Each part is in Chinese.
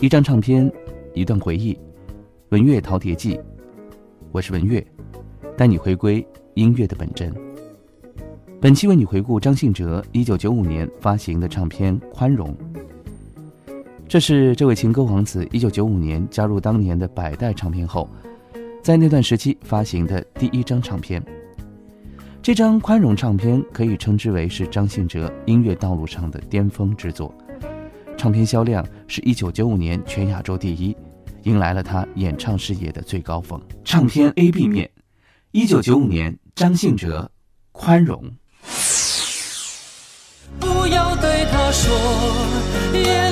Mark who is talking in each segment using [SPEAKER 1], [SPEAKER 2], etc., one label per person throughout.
[SPEAKER 1] 一张唱片，一段回忆，文乐陶碟记。我是文乐，带你回归音乐的本真。本期为你回顾张信哲一九九五年发行的唱片《宽容》。这是这位情歌王子一九九五年加入当年的百代唱片后，在那段时期发行的第一张唱片。这张《宽容》唱片可以称之为是张信哲音乐道路上的巅峰之作。唱片销量是一九九五年全亚洲第一，迎来了他演唱事业的最高峰。唱片 A B 面，一九九五年张信哲，《宽容》。
[SPEAKER 2] 不要对他说，夜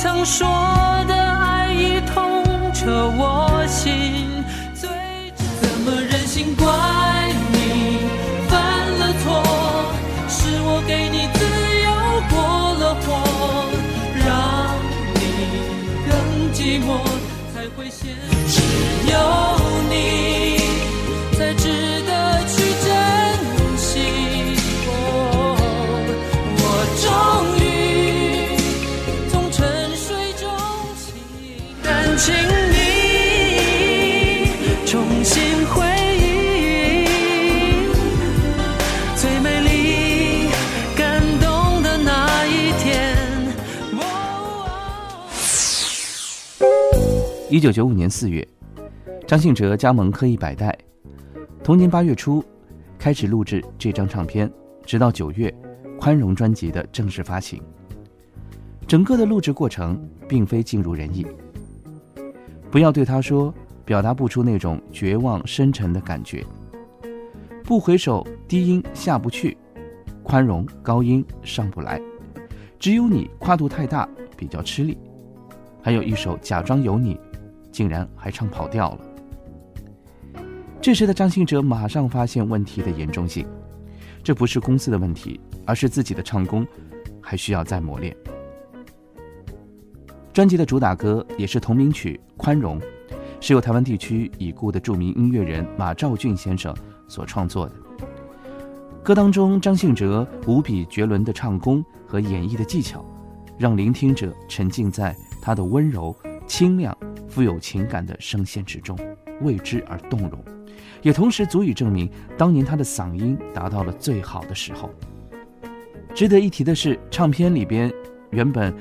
[SPEAKER 2] 曾说的爱已痛彻我心。最怎么忍心怪你犯了错？是我给你自由过了火，让你更寂寞，才会陷。只有请你重新回忆最美丽、感动的那一天。哦
[SPEAKER 1] 一九九五年四月，张信哲加盟科艺百代。同年八月初，开始录制这张唱片，直到九月，《宽容》专辑的正式发行。整个的录制过程并非尽如人意。不要对他说，表达不出那种绝望深沉的感觉。不回首，低音下不去；宽容，高音上不来。只有你跨度太大，比较吃力。还有一首《假装有你》，竟然还唱跑调了。这时的张信哲马上发现问题的严重性，这不是公司的问题，而是自己的唱功还需要再磨练。专辑的主打歌也是同名曲《宽容》，是由台湾地区已故的著名音乐人马兆骏先生所创作的。歌当中，张信哲无比绝伦的唱功和演绎的技巧，让聆听者沉浸在他的温柔、清亮、富有情感的声线之中，为之而动容，也同时足以证明当年他的嗓音达到了最好的时候。值得一提的是，唱片里边原本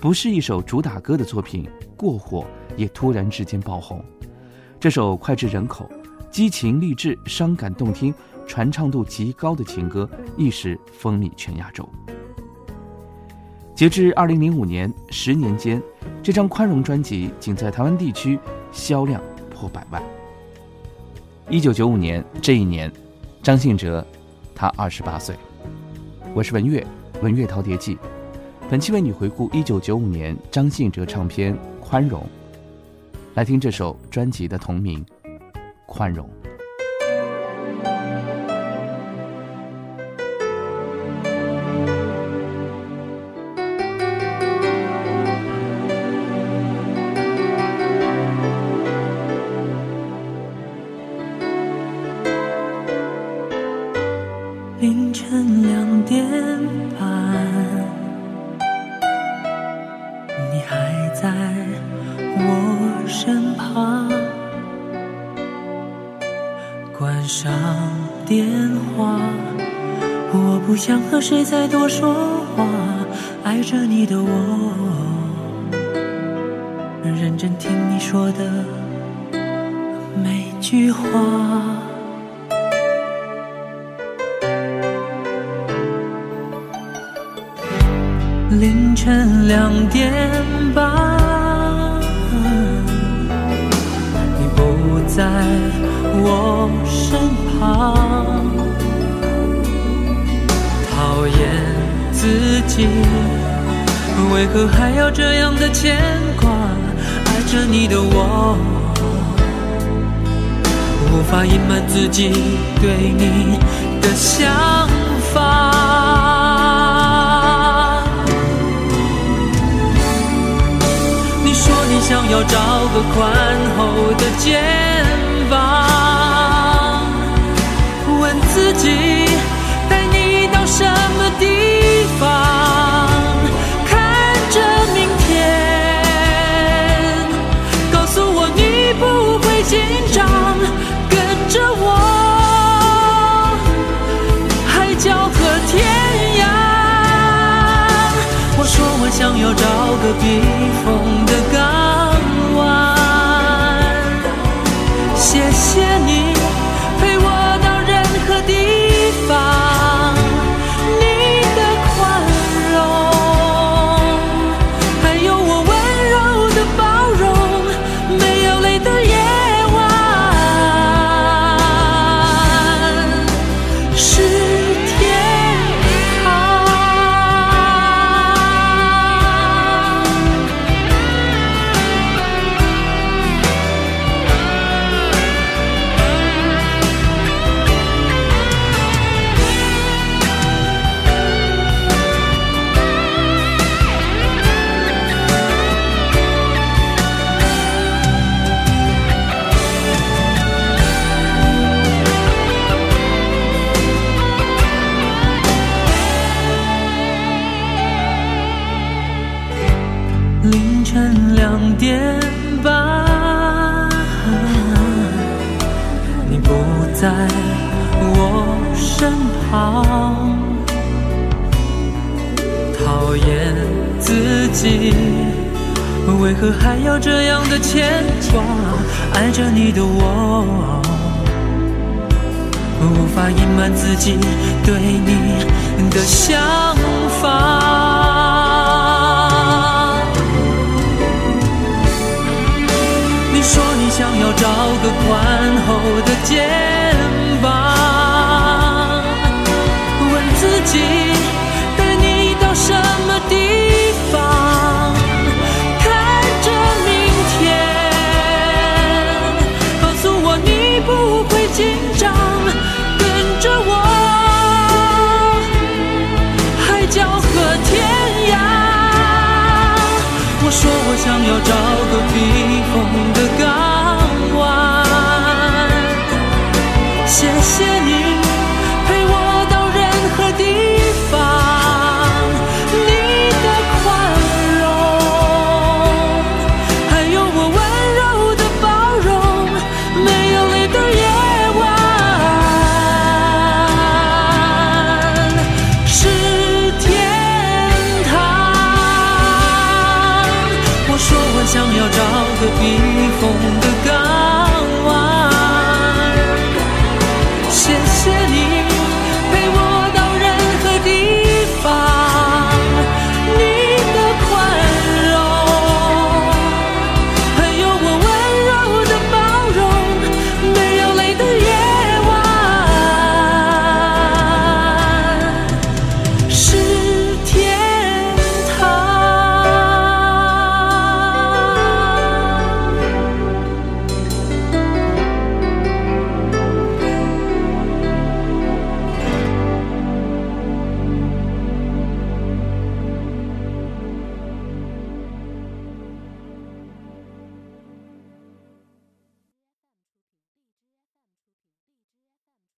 [SPEAKER 1] 不是一首主打歌的作品，过火也突然之间爆红。这首脍炙人口、激情励志、伤感动听、传唱度极高的情歌，一时风靡全亚洲。截至二零零五年，十年间，这张《宽容》专辑仅在台湾地区销量破百万。一九九五年这一年，张信哲他二十八岁。我是文月，文乐饕餮记。本期为你回顾一九九五年张信哲唱片《宽容》，来听这首专辑的同名《宽容》。
[SPEAKER 2] 关上电话，我不想和谁再多说话。爱着你的我，认真听你说的每句话。凌晨两点半，旁，讨厌自己，为何还要这样的牵挂？爱着你的我，无法隐瞒自己对你的想法。你说你想要找个宽厚的肩膀，己带你到什么地方，看着明天，告诉我你不会紧张，跟着我，海角和天涯。我说我想要找个避风的港湾，谢谢在我身旁，讨厌自己，为何还要这样的牵挂？爱着你的我，无法隐瞒自己对你的想法。你说想要找个宽厚的肩膀，问自己带你到什么地方，看着明天，告诉我你不会紧张，跟着我，海角和天涯。我说我想要找个避风的避风。